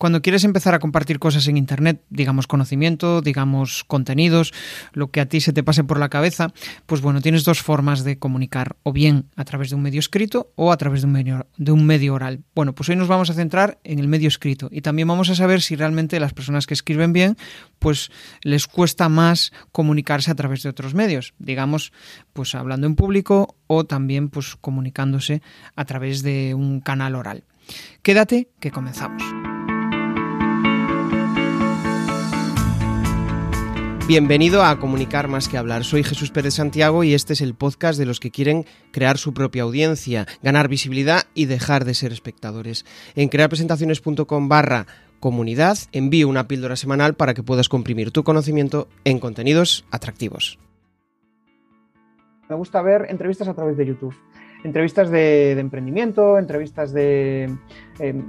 Cuando quieres empezar a compartir cosas en Internet, digamos conocimiento, digamos contenidos, lo que a ti se te pase por la cabeza, pues bueno, tienes dos formas de comunicar, o bien a través de un medio escrito o a través de un medio, de un medio oral. Bueno, pues hoy nos vamos a centrar en el medio escrito y también vamos a saber si realmente las personas que escriben bien, pues les cuesta más comunicarse a través de otros medios, digamos, pues hablando en público o también pues comunicándose a través de un canal oral. Quédate que comenzamos. Bienvenido a Comunicar más que hablar. Soy Jesús Pérez Santiago y este es el podcast de los que quieren crear su propia audiencia, ganar visibilidad y dejar de ser espectadores. En crearpresentaciones.com barra comunidad envío una píldora semanal para que puedas comprimir tu conocimiento en contenidos atractivos. Me gusta ver entrevistas a través de YouTube entrevistas de, emprendimiento, entrevistas de, em,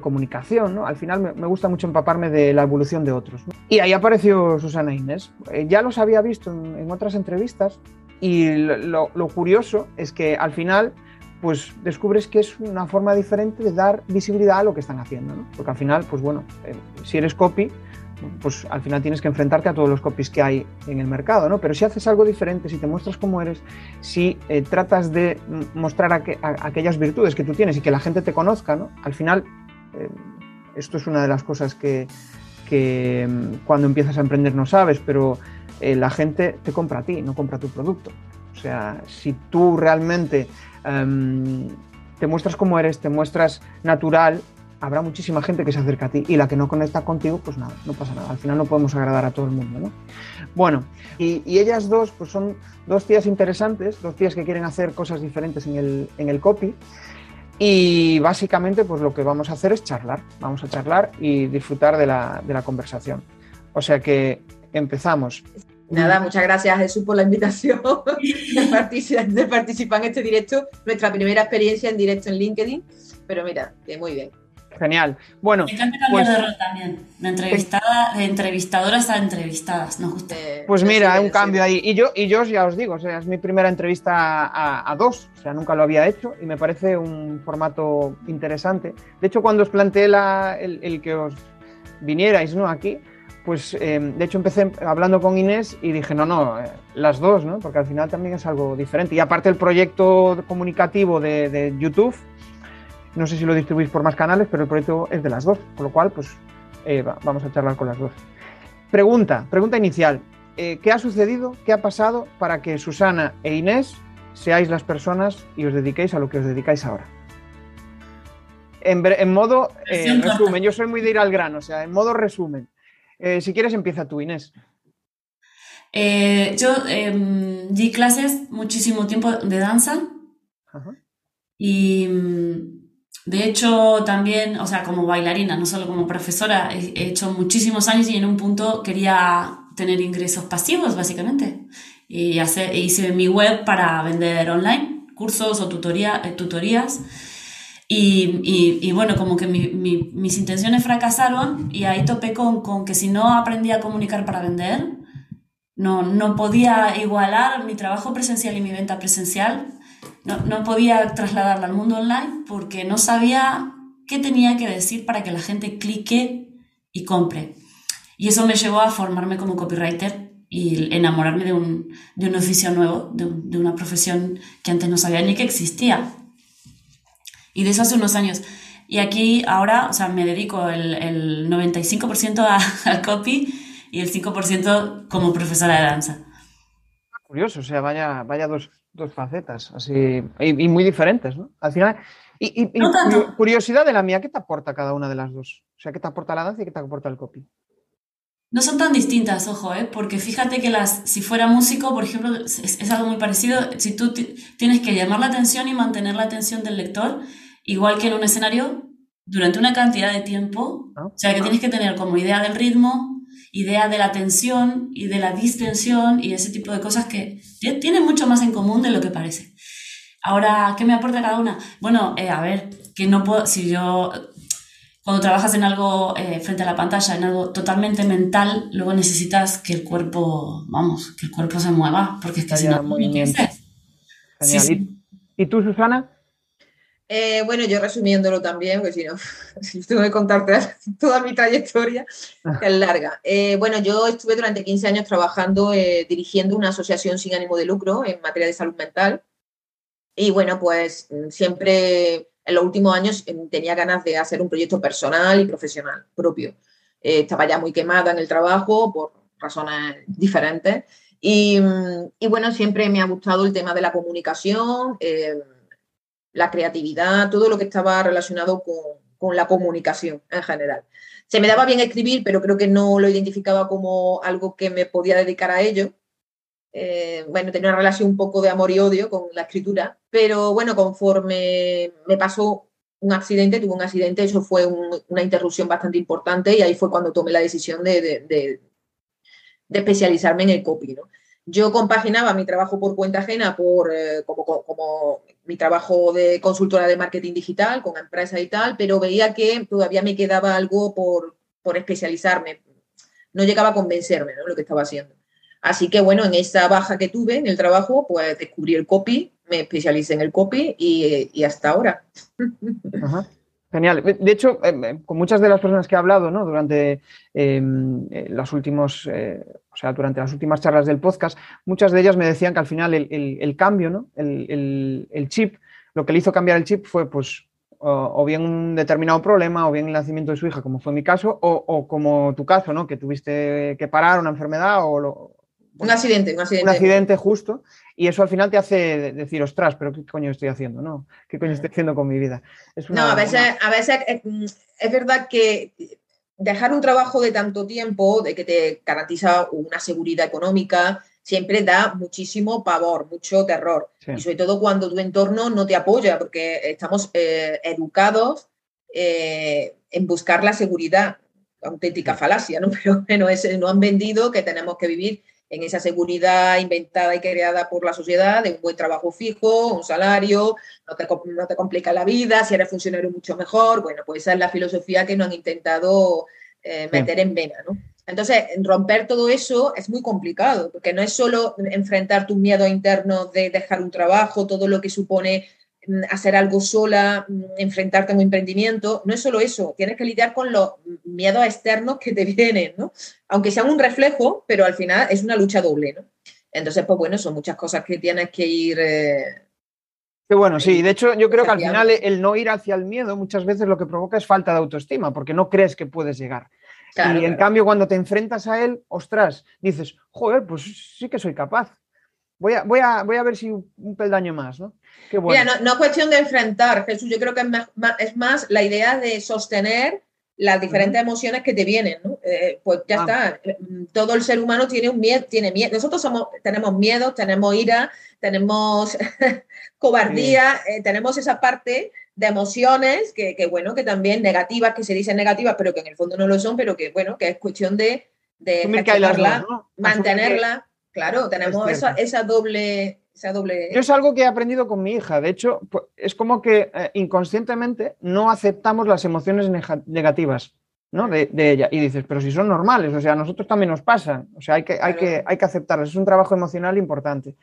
comunicación. Al final me, gusta mucho empaparme de la evolución de otros. Y ahí apareció Susana Inés. Eh, ya los había visto en, otras entrevistas y lo, curioso es que al final pues descubres que es una forma diferente de dar visibilidad a lo que están haciendo. Porque al final, pues bueno, eh, si eres copy, pues al final tienes que enfrentarte a todos los copies que hay en el mercado, ¿no? Pero si haces algo diferente, si te muestras cómo eres, si eh, tratas de mostrar aquellas virtudes que tú tienes y que la gente te conozca, ¿no? Al final, eh, esto es una de las cosas que, mm, cuando empiezas a emprender no sabes, pero eh, la gente te compra a ti, no compra tu producto. O sea, si tú realmente em, te muestras como eres, te muestras natural, habrá muchísima gente que se acerca a ti y la que no conecta contigo, pues nada, no pasa nada. Al final no podemos agradar a todo el mundo, ¿no? Bueno, y, ellas dos, pues son dos tías interesantes, dos tías que quieren hacer cosas diferentes en el, en el copy. Y básicamente, pues lo que vamos a hacer es charlar. Vamos a charlar y disfrutar de la, de la conversación. O sea que empezamos. Nada, muchas gracias Jesús por la invitación de, participar en este directo, nuestra primera experiencia en directo en LinkedIn, pero mira, muy bien. Genial. Bueno. Me encanta cambiar pues, de rol también. De, entrevistada, de entrevistadoras a entrevistadas. Nos gusta. Pues mira, hay un cambio ahí. Y yo, y yo ya os digo, o sea, es mi primera entrevista a, dos. O sea, nunca lo había hecho y me parece un formato interesante. De hecho, cuando os planteé la, el, que os vinierais ¿no? aquí, pues eh, de hecho empecé hablando con Inés y dije, no, no, eh, las dos, ¿no? Porque al final también es algo diferente. Y aparte el proyecto comunicativo de, de YouTube no sé si lo distribuís por más canales, pero el proyecto es de las dos, con lo cual, pues eh, vamos a charlar con las dos. Pregunta, pregunta inicial. Eh, ¿Qué ha sucedido, qué ha pasado para que Susana e Inés seáis las personas y os dediquéis a lo que os dedicáis ahora? En, modo eh, resumen, yo soy muy de ir al grano, o sea, en modo resumen. si quieres, empieza tú, Inés. yo em, di clases muchísimo tiempo de danza y mm, de hecho, también, o sea, como bailarina, no solo como profesora, he hecho muchísimos años y en un punto quería tener ingresos pasivos, básicamente. Y hice mi web para vender online, cursos o tutoría, eh, tutorías. Y, bueno, como que mis intenciones fracasaron y ahí topé con, con, que si no aprendía a comunicar para vender, no, no podía igualar mi trabajo presencial y mi venta presencial no, podía trasladarla al mundo online porque no sabía qué tenía que decir para que la gente clique y compre. Y eso me llevó a formarme como copywriter y enamorarme de un, oficio nuevo, de, una profesión que antes no sabía ni que existía. Y de eso hace unos años. Y aquí ahora, o sea, me dedico el, 95% a, al copy y el 5% como profesora de danza. Curioso, o sea, vaya, vaya dos, dos facetas, así, y, muy diferentes, ¿no? Al final, y, curiosidad de la mía, ¿qué te aporta cada una de las dos? O sea, ¿qué te aporta la danza y qué te aporta el copy? No son tan distintas, ojo, ¿eh? porque fíjate que las, si fuera músico, por ejemplo, es, algo muy parecido. Si tú tienes que llamar la atención y mantener la atención del lector, igual que en un escenario, durante una cantidad de tiempo, ah. o sea, que tienes que tener como idea del ritmo, idea de la tensión y de la distensión y ese tipo de cosas que tienen mucho más en común de lo que parece. Ahora, ¿qué me aporta cada una? Bueno, eh, a ver, que no puedo, si yo, cuando trabajas en algo eh, frente a la pantalla, en algo totalmente mental, luego necesitas que el cuerpo, vamos, que el cuerpo se mueva, porque es que si no, ¿Y tú, Susana? Eh, bueno, yo resumiéndolo también, porque si no, si tengo que contarte toda mi trayectoria, que es larga. Eh, bueno, yo estuve durante 15 años trabajando, eh, dirigiendo una asociación sin ánimo de lucro en materia de salud mental. Y bueno, pues siempre en los últimos años tenía ganas de hacer un proyecto personal y profesional propio. estaba ya muy quemada en el trabajo por razones diferentes. Y, y bueno, siempre me ha gustado el tema de la comunicación la creatividad, todo lo que estaba relacionado con, la comunicación en general. Se me daba bien escribir, pero creo que no lo identificaba como algo que me podía dedicar a ello. Eh, bueno, tenía una relación un poco de amor y odio con la escritura, pero bueno, conforme me pasó un accidente, tuve un accidente, eso fue una interrupción bastante importante y ahí fue cuando tomé la decisión de, de, especializarme en el copy. ¿no? Yo compaginaba mi trabajo por cuenta ajena por, eh, como, como, mi trabajo de consultora de marketing digital con empresas y tal, pero veía que todavía me quedaba algo por, por especializarme. No llegaba a convencerme ¿no? lo que estaba haciendo. Así que bueno, en esa baja que tuve en el trabajo, pues descubrí el copy, me especialicé en el copy y, y hasta ahora. Ajá. Genial. De hecho, eh, eh, con muchas de las personas que he hablado ¿no? durante eh, últimos, o sea, durante las últimas charlas del podcast, muchas de ellas me decían que al final el, cambio, ¿no? El, chip, lo que le hizo cambiar el chip fue pues o, bien un determinado problema, o bien el nacimiento de su hija, como fue mi caso, o, como tu caso, ¿no? Que tuviste que parar una enfermedad o lo, un accidente, un accidente. Un accidente justo. Y eso al final te hace decir, ostras, pero ¿qué coño estoy haciendo? ¿no? ¿Qué coño estoy haciendo con mi vida? no, a veces, a veces eh, es, verdad que dejar un trabajo de tanto tiempo, de que te garantiza una seguridad económica, siempre da muchísimo pavor, mucho terror. Y sobre todo cuando tu entorno no te apoya, porque estamos eh, educados eh, en buscar la seguridad. Auténtica falacia, ¿no? Pero bueno, es, no han vendido que tenemos que vivir en esa seguridad inventada y creada por la sociedad de un buen trabajo fijo, un salario, no te, no te complica la vida, si eres funcionario mucho mejor. Bueno, pues esa es la filosofía que nos han intentado eh, meter en vena, ¿no? Entonces, romper todo eso es muy complicado, porque no es solo enfrentar tu miedo interno de dejar un trabajo, todo lo que supone hacer algo sola, mm, enfrentarte a un emprendimiento, no es solo eso, tienes que lidiar con los miedos externos que te vienen, ¿no? Aunque sean un reflejo, pero al final es una lucha doble, ¿no? Entonces, pues bueno, son muchas cosas que tienes que ir... Eh, Qué bueno, sí. De hecho, yo creo que al final el no ir hacia el miedo muchas veces lo que provoca es falta de autoestima, porque no crees que puedes llegar. y en cambio, cuando te enfrentas a él, ostras, dices, joder, pues sí que soy capaz. Voy a, voy a, voy a ver si un peldaño más, ¿no? Mira, no, es cuestión de enfrentar, Jesús, yo creo que es más, la idea de sostener las diferentes emociones que te vienen, ¿no? Eh, pues ya ah. está, todo el ser humano tiene un miedo, tiene miedo, nosotros somos, tenemos miedo, tenemos ira, tenemos cobardía, eh, tenemos esa parte de emociones que, que, bueno, que también negativas, que se dicen negativas, pero que en el fondo no lo son, pero que bueno, que es cuestión de, de mantenerla. Claro, tenemos esa, esa doble doble... Yo es algo que he aprendido con mi hija. De hecho, es como que eh, inconscientemente no aceptamos las emociones negativas ¿no? de, ella. Y dices, pero si son normales, o sea, a nosotros también nos pasan. O sea, hay que, hay que, hay que aceptarlas. Es un trabajo emocional importante.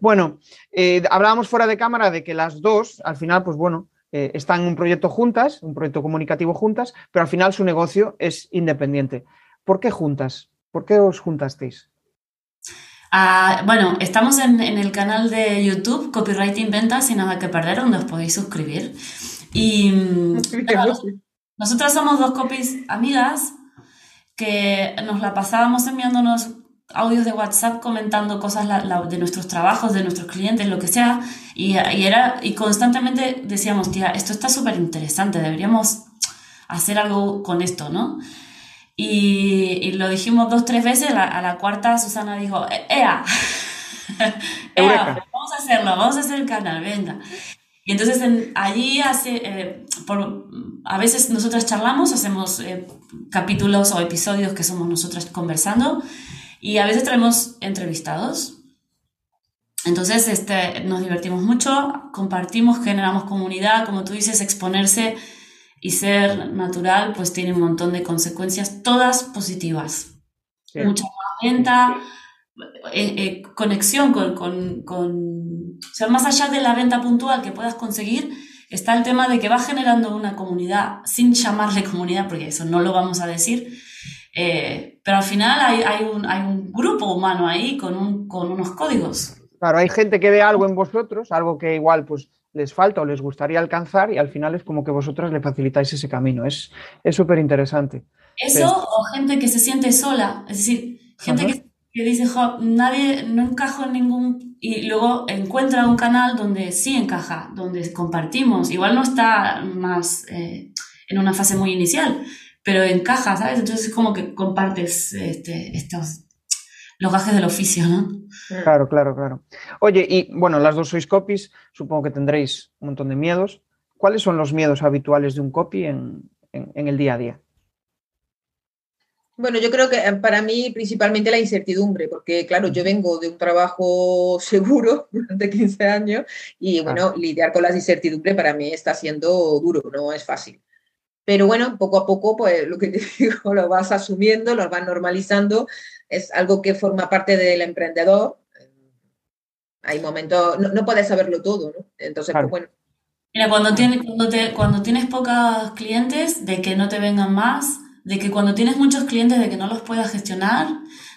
Bueno, eh, hablábamos fuera de cámara de que las dos, al final, pues bueno, eh, están en un proyecto juntas, un proyecto comunicativo juntas, pero al final su negocio es independiente. ¿Por qué juntas? ¿Por qué os juntasteis? Ah, bueno, estamos en, el canal de YouTube Copywriting Ventas sin nada que perder, donde os podéis suscribir. Y nosotras somos dos copies amigas que nos la pasábamos enviándonos audios de WhatsApp comentando cosas de nuestros trabajos, de nuestros clientes, lo que sea, y, y, era, y constantemente decíamos, tía, esto está súper interesante, deberíamos hacer algo con esto, ¿no? Y, lo dijimos dos, tres veces, a la cuarta Susana dijo, e-, ¡Ea! ¡Ea! Vamos a hacerlo, vamos a hacer el canal, venga. Y entonces allí hace, eh, por, a veces nosotras charlamos, hacemos eh, capítulos o episodios que somos nosotras conversando y a veces traemos entrevistados. Entonces este, nos divertimos mucho, compartimos, generamos comunidad, como tú dices, exponerse y ser natural pues tiene un montón de consecuencias, todas positivas. Mucha venta, eh, eh, conexión con, con, con, o sea, más allá de la venta puntual que puedas conseguir, está el tema de que va generando una comunidad, sin llamarle comunidad, porque eso no lo vamos a decir, eh, pero al final hay, hay, un, hay, un, grupo humano ahí con, un, con unos códigos. Claro, hay gente que ve algo en vosotros, algo que igual pues les falta o les gustaría alcanzar y al final es como que vosotras le facilitáis ese camino. Es súper interesante. Eso o gente que se siente sola, es decir, gente que, que, dice, nadie, no encajo en ningún... Y luego encuentra un canal donde sí encaja, donde compartimos. Igual no está más eh, en una fase muy inicial, pero encaja, ¿sabes? Entonces es como que compartes este, estos, los gajes del oficio, ¿no? Claro, claro, claro. Oye, y bueno, las dos sois copies, supongo que tendréis un montón de miedos. ¿Cuáles son los miedos habituales de un copy en, en el día a día? Bueno, yo creo que eh, para mí principalmente la incertidumbre, porque claro, yo vengo de un trabajo seguro durante 15 años y bueno, lidiar con las incertidumbres para mí está siendo duro, no es fácil. Pero bueno, poco a poco, pues lo que te digo, lo vas asumiendo, lo vas normalizando, es algo que forma parte del emprendedor. Hay momentos, no, puedes saberlo todo, ¿no? Entonces, pues bueno. Mira, cuando, tienes, cuando, te, cuando tienes pocos clientes, de que no te vengan más, de que cuando tienes muchos clientes, de que no los puedas gestionar,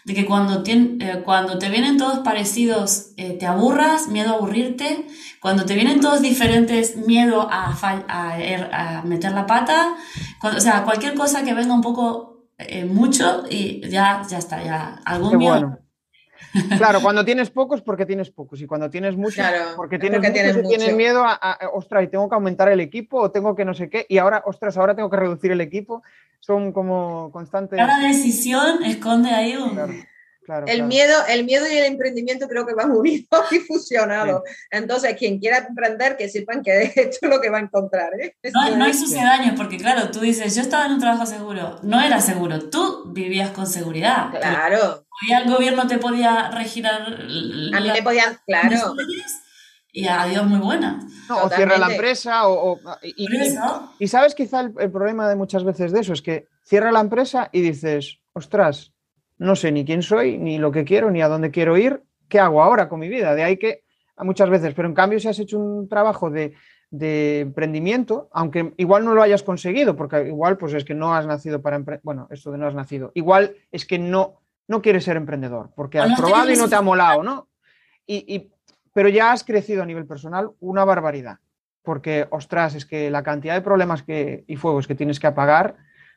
de que cuando, eh, cuando te vienen todos parecidos, eh, te aburras, miedo a aburrirte, cuando te vienen todos diferentes, miedo a, a, er, a meter la pata, cuando, o sea, cualquier cosa que venga un poco eh, mucho y ya, ya está, ya algún miedo. Claro, cuando tienes pocos, porque tienes pocos. Y cuando tienes muchos, porque tienes, muchos tienes, miedo a, ostras, y tengo que aumentar el equipo, o tengo que no sé qué, y ahora, ostras, ahora tengo que reducir el equipo. Son como constantes. Cada decisión esconde ahí un. el, Miedo, el miedo y el emprendimiento creo que van unidos y fusionados. Entonces, quien quiera emprender, que sepan que esto es lo que va a encontrar. ¿eh? No, no hay sucedaños, porque claro, tú dices, yo estaba en un trabajo seguro. No era seguro, tú vivías con seguridad. Claro. el gobierno te podía regirar. A mí me podían, claro. Y adiós, muy buena. o cierra la empresa, o, y, sabes quizá el, el, problema de muchas veces de eso es que cierra la empresa y dices, ostras, no sé ni quién soy, ni lo que quiero, ni a dónde quiero ir, ¿qué hago ahora con mi vida? De ahí que muchas veces, pero en cambio si has hecho un trabajo de, de emprendimiento, aunque igual no lo hayas conseguido, porque igual pues es que no has nacido para emprender, bueno, esto de no has nacido, igual es que no, no quieres ser emprendedor, porque has probado y no te ha molado, ¿no? Y, pero ya has crecido a nivel personal una barbaridad, porque, ostras, es que la cantidad de problemas que, y fuegos que tienes que apagar,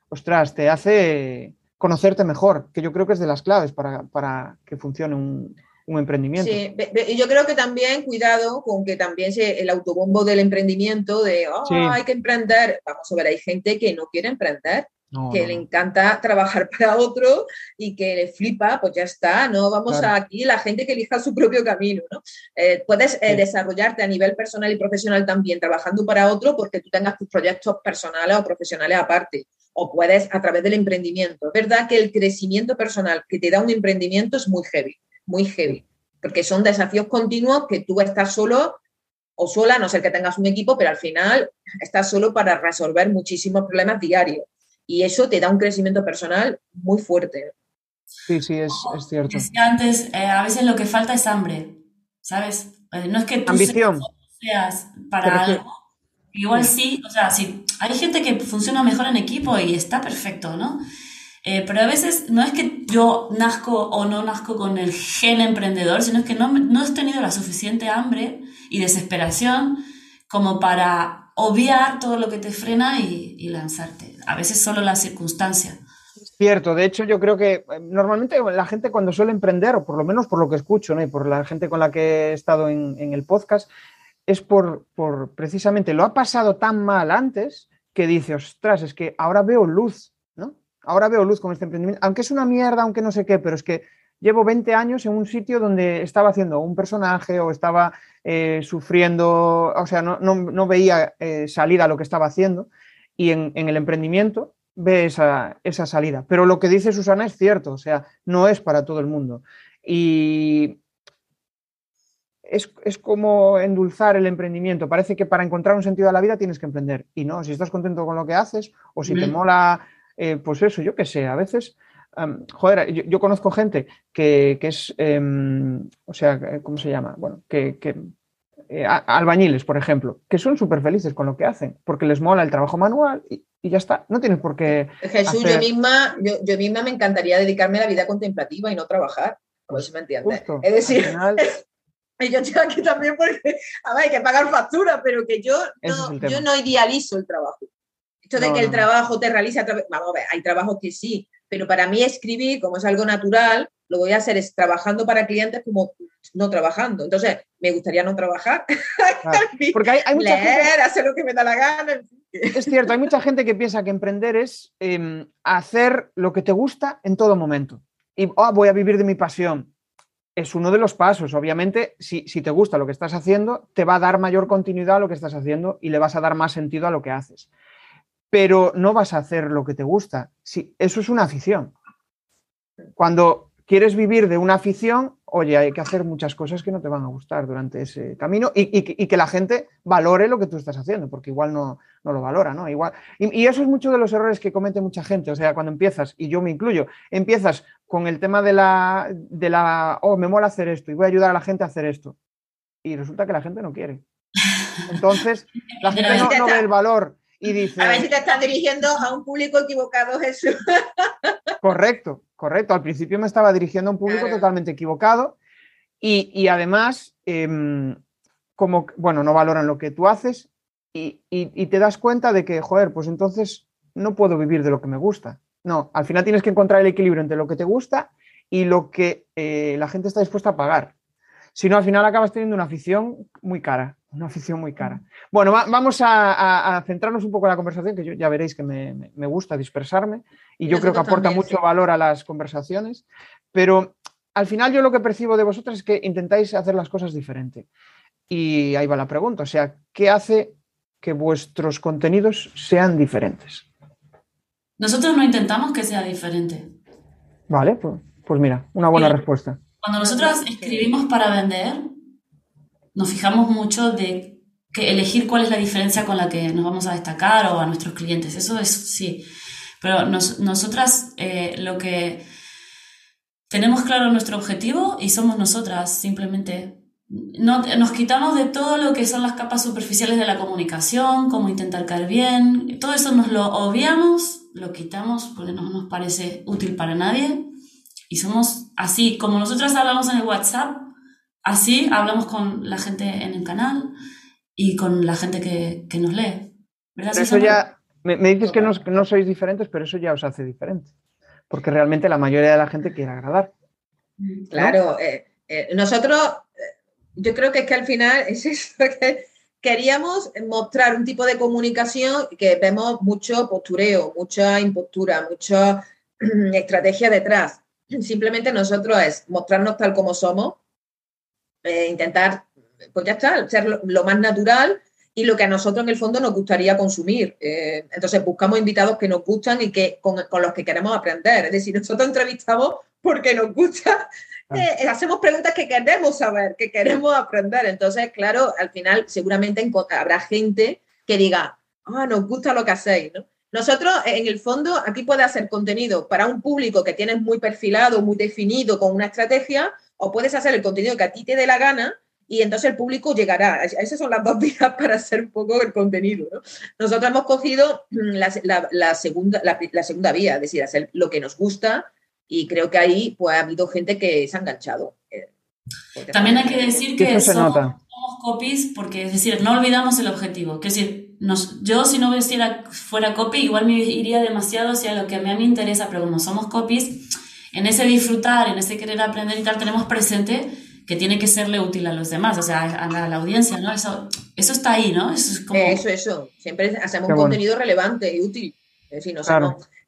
ostras, te hace conocerte mejor, que yo creo que es de las claves para, para que funcione un, un emprendimiento. Sí, y yo creo que también, cuidado con que también se, el autobombo del emprendimiento, de oh, hay que emprender. Vamos a ver, hay gente que no quiere emprender, que le encanta trabajar para otro y que le flipa, pues ya está, ¿no? Vamos a aquí, la gente que elija su propio camino, ¿no? Eh, puedes eh, desarrollarte a nivel personal y profesional también trabajando para otro porque tú tengas tus proyectos personales o profesionales aparte o puedes a través del emprendimiento. Es verdad que el crecimiento personal que te da un emprendimiento es muy heavy muy heavy, porque son desafíos continuos que tú estás solo o sola, a no ser que tengas un equipo, pero al final estás solo para resolver muchísimos problemas diarios. Y eso te da un crecimiento personal muy fuerte. Sí, sí, es, es cierto. antes, eh, a veces lo que falta es hambre, ¿sabes? Eh, no es que tú Ambición. seas para algo. Igual sí, o sea, sí, hay gente que funciona mejor en equipo y está perfecto, ¿no? Eh, pero a veces no es que yo nazco o no nazco con el gen emprendedor, sino es que no, no has tenido la suficiente hambre y desesperación como para obviar todo lo que te frena y, y lanzarte. A veces solo la circunstancia. Cierto, de hecho yo creo que eh, normalmente la gente cuando suele emprender, por lo menos por lo que escucho ¿no? y por la gente con la que he estado en, el podcast, es por, por precisamente lo ha pasado tan mal antes que dice, ostras, es que ahora veo luz ahora veo luz con este emprendimiento, aunque es una mierda, aunque no sé qué, pero es que llevo 20 años en un sitio donde estaba haciendo un personaje o estaba eh, sufriendo, o sea, no, veía eh, salida a lo que estaba haciendo y en, el emprendimiento ve esa, salida. Pero lo que dice Susana es cierto, o sea, no es para todo el mundo. Y es, como endulzar el emprendimiento. Parece que para encontrar un sentido a la vida tienes que emprender. Y no, si estás contento con lo que haces o si te mola eh, pues eso, yo qué sé, a veces, joder, yo, conozco gente que, es, em, o sea, ¿cómo se llama? Bueno, que, eh, albañiles, por ejemplo, que son súper felices con lo que hacen, porque les mola el trabajo manual y, ya está, no tienes por qué... Jesús, yo, misma, yo, misma me encantaría dedicarme a la vida contemplativa y no trabajar, ver si me entiendes. es decir, y yo estoy aquí también porque a ver, hay que pagar facturas, pero que yo no, yo no idealizo el trabajo. Esto de que el trabajo te realiza, vamos a ver, hay trabajos que sí, pero para mí escribir, como es algo natural, lo voy a hacer es trabajando para clientes como no trabajando. Entonces, me gustaría no trabajar. porque hay, mucha gente... hacer lo que me da la gana. Es cierto, hay mucha gente que piensa que emprender es em, hacer lo que te gusta en todo momento. Y oh, voy a vivir de mi pasión. Es uno de los pasos. Obviamente, si, si te gusta lo que estás haciendo, te va a dar mayor continuidad a lo que estás haciendo y le vas a dar más sentido a lo que haces. Pero no vas a hacer lo que te gusta. Sí, eso es una afición. Cuando quieres vivir de una afición, oye, hay que hacer muchas cosas que no te van a gustar durante ese camino y, que la gente valore lo que tú estás haciendo, porque igual no, lo valora, ¿no? Igual, y, eso es mucho de los errores que comete mucha gente, o sea, cuando empiezas, y yo me incluyo, empiezas con el tema de la, de la, oh, me mola hacer esto y voy a ayudar a la gente a hacer esto, y resulta que la gente no quiere. Entonces, la gente no, ve el valor y dice... A ver si te estás dirigiendo a un público equivocado, Jesús. Correcto, correcto. Al principio me estaba dirigiendo a un público totalmente equivocado y, además, em, como, bueno, no valoran lo que tú haces y, te das cuenta de que, joder, pues entonces no puedo vivir de lo que me gusta. No, al final tienes que encontrar el equilibrio entre lo que te gusta y lo que eh, la gente está dispuesta a pagar. Si no, al final acabas teniendo una afición muy cara. Una afición muy cara. Bueno, vamos a, centrarnos un poco en la conversación, que yo ya veréis que me, gusta dispersarme y yo creo que aporta mucho valor a las conversaciones, pero al final yo lo que percibo de vosotros es que intentáis hacer las cosas diferente. Y ahí va la pregunta, o sea, ¿qué hace que vuestros contenidos sean diferentes? Nosotros no intentamos que sea diferente. Vale, pues, pues mira, una buena respuesta. Cuando nosotros escribimos para vender, nos fijamos mucho de elegir cuál es la diferencia con la que nos vamos a destacar o a nuestros clientes. Eso es sí. Pero nosotras eh, lo que tenemos claro nuestro objetivo y somos nosotras, simplemente. No, nos quitamos de todo lo que son las capas superficiales de la comunicación, cómo intentar caer bien. Todo eso nos lo obviamos, lo quitamos porque no nos parece útil para nadie. Y somos así, como nosotras hablamos en el WhatsApp, Así hablamos con la gente en el canal y con la gente que, nos lee. eso ya, me, dices que no, sois diferentes, pero eso ya os hace diferente. Porque realmente la mayoría de la gente quiere agradar. Claro, eh, eh, nosotros, eh, yo creo que es que al final es eso que queríamos mostrar un tipo de comunicación que vemos mucho postureo, mucha impostura, mucha estrategia detrás. Simplemente nosotros es mostrarnos tal como somos, eh, intentar, pues ya está, ser lo, más natural y lo que a nosotros en el fondo nos gustaría consumir. Eh, entonces buscamos invitados que nos gustan y que con, los que queremos aprender. Es decir, nosotros entrevistamos porque nos gusta, ah. eh, hacemos preguntas que queremos saber, que queremos aprender. Entonces, claro, al final seguramente habrá gente que diga, ah, nos gusta lo que hacéis, Nosotros, en el fondo, aquí puede hacer contenido para un público que tienes muy perfilado, muy definido, con una estrategia, o puedes hacer el contenido que a ti te dé la gana y entonces el público llegará. Esas son las dos vías para hacer un poco el contenido. Nosotros hemos cogido la, segunda, la, segunda vía, es decir, hacer lo que nos gusta y creo que ahí pues, ha habido gente que se ha enganchado. Eh, También hay que decir que somos, copies porque, es decir, no olvidamos el objetivo. Es decir, yo si no fuera copy, igual me iría demasiado hacia lo que a mí me interesa, pero como somos copies, en ese disfrutar, en ese querer aprender y tal, tenemos presente que tiene que serle útil a los demás, o sea, a la, audiencia, ¿no? Eso, eso está ahí, ¿no? Eso, es como... eso, eso. Siempre hacemos un contenido relevante y útil. Es decir, no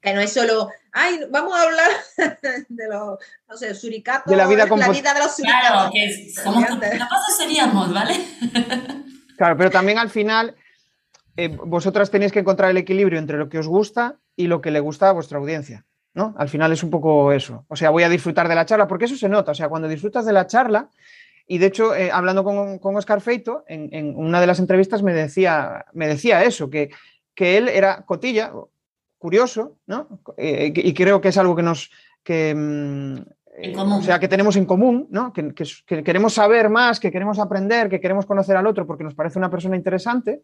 que no es solo, ay, vamos a hablar de los, no sé, suricatos, de la vida, la vida de los suricatos. Claro, que somos capaces seríamos, ¿vale? claro, pero también al final eh, vosotras tenéis que encontrar el equilibrio entre lo que os gusta y lo que le gusta a vuestra audiencia. ¿No? Al final es un poco eso. O sea, voy a disfrutar de la charla, porque eso se nota. O sea, cuando disfrutas de la charla, y de hecho, eh, hablando con, con, Oscar Feito, en, una de las entrevistas me decía, me decía eso, que, que él era cotilla, curioso, ¿no? Eh, y creo que es algo que nos, que, mm, eh, o sea, que tenemos en común, ¿no? Que, queremos saber más, que queremos aprender, que queremos conocer al otro porque nos parece una persona interesante.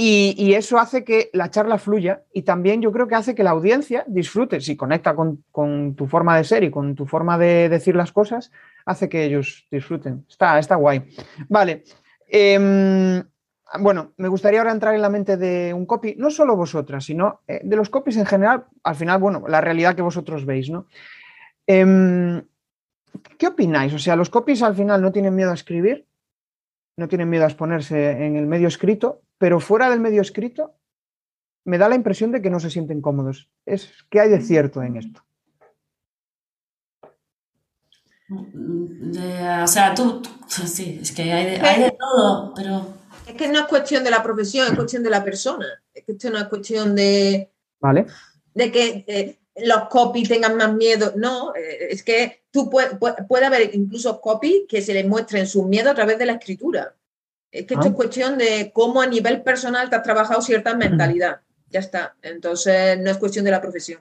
Y, eso hace que la charla fluya y también yo creo que hace que la audiencia disfrute, si conecta con, tu forma de ser y con tu forma de decir las cosas, hace que ellos disfruten. Está, está guay. Vale. Em, bueno, me gustaría ahora entrar en la mente de un copy, no solo vosotras, sino eh, de los copies en general, al final, bueno, la realidad que vosotros veis, ¿no? Em, ¿Qué opináis? O sea, los copies al final no tienen miedo a escribir, no tienen miedo a exponerse en el medio escrito, pero fuera del medio escrito me da la impresión de que no se sienten cómodos. Es, ¿Qué hay de cierto en esto? o sea, tú, sí, es que hay de, hay de todo, pero... Es que no es cuestión de la profesión, es cuestión de la persona. Es que esto no es cuestión de... Vale. De que eh, los copy tengan más miedo. No, eh, es que tú puede, puede, haber incluso copy que se les muestren sus miedos a través de la escritura. Es que esto es ah. cuestión de cómo a nivel personal te has trabajado cierta mentalidad. Ya está. Entonces, no es cuestión de la profesión.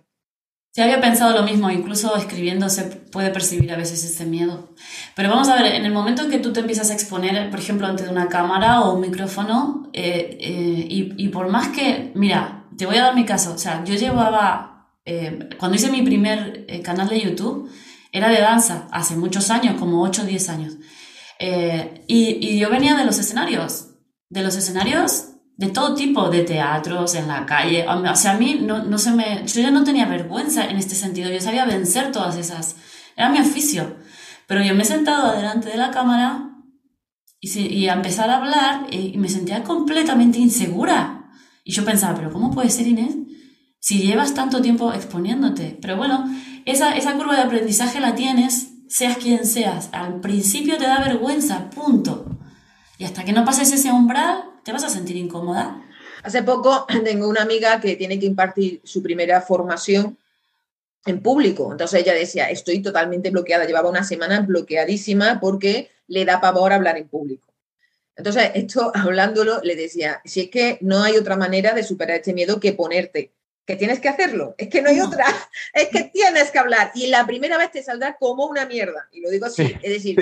Sí, había pensado lo mismo, incluso escribiendo se puede percibir a veces ese miedo. Pero vamos a ver, en el momento en que tú te empiezas a exponer, por ejemplo, ante una cámara o un micrófono, eh, eh, y, y, por más que, mira, te voy a dar mi caso, o sea, yo llevaba, eh, cuando hice mi primer canal de YouTube, era de danza, hace muchos años, como 8 o 10 años. Y, y yo venía de los escenarios, de los escenarios de todo tipo de teatros, en la calle. O sea, a mí no, no se me... Yo ya no tenía vergüenza en este sentido, yo sabía vencer todas esas. Era mi oficio. Pero yo me he sentado delante de la cámara y, y a empezar a hablar y, me sentía completamente insegura. Y yo pensaba, pero ¿cómo puede ser Inés? Si llevas tanto tiempo exponiéndote. Pero bueno, esa, esa curva de aprendizaje la tienes, seas quien seas. Al principio te da vergüenza, punto. Y hasta que no pases ese umbral, te vas a sentir incómoda. Hace poco tengo una amiga que tiene que impartir su primera formación en público. Entonces ella decía, estoy totalmente bloqueada. Llevaba una semana bloqueadísima porque le da pavor hablar en público. Entonces, esto hablándolo, le decía, si es que no hay otra manera de superar este miedo que ponerte que tienes que hacerlo, es que no hay otra, es que tienes que hablar y la primera vez te saldrá como una mierda, y lo digo así, es decir,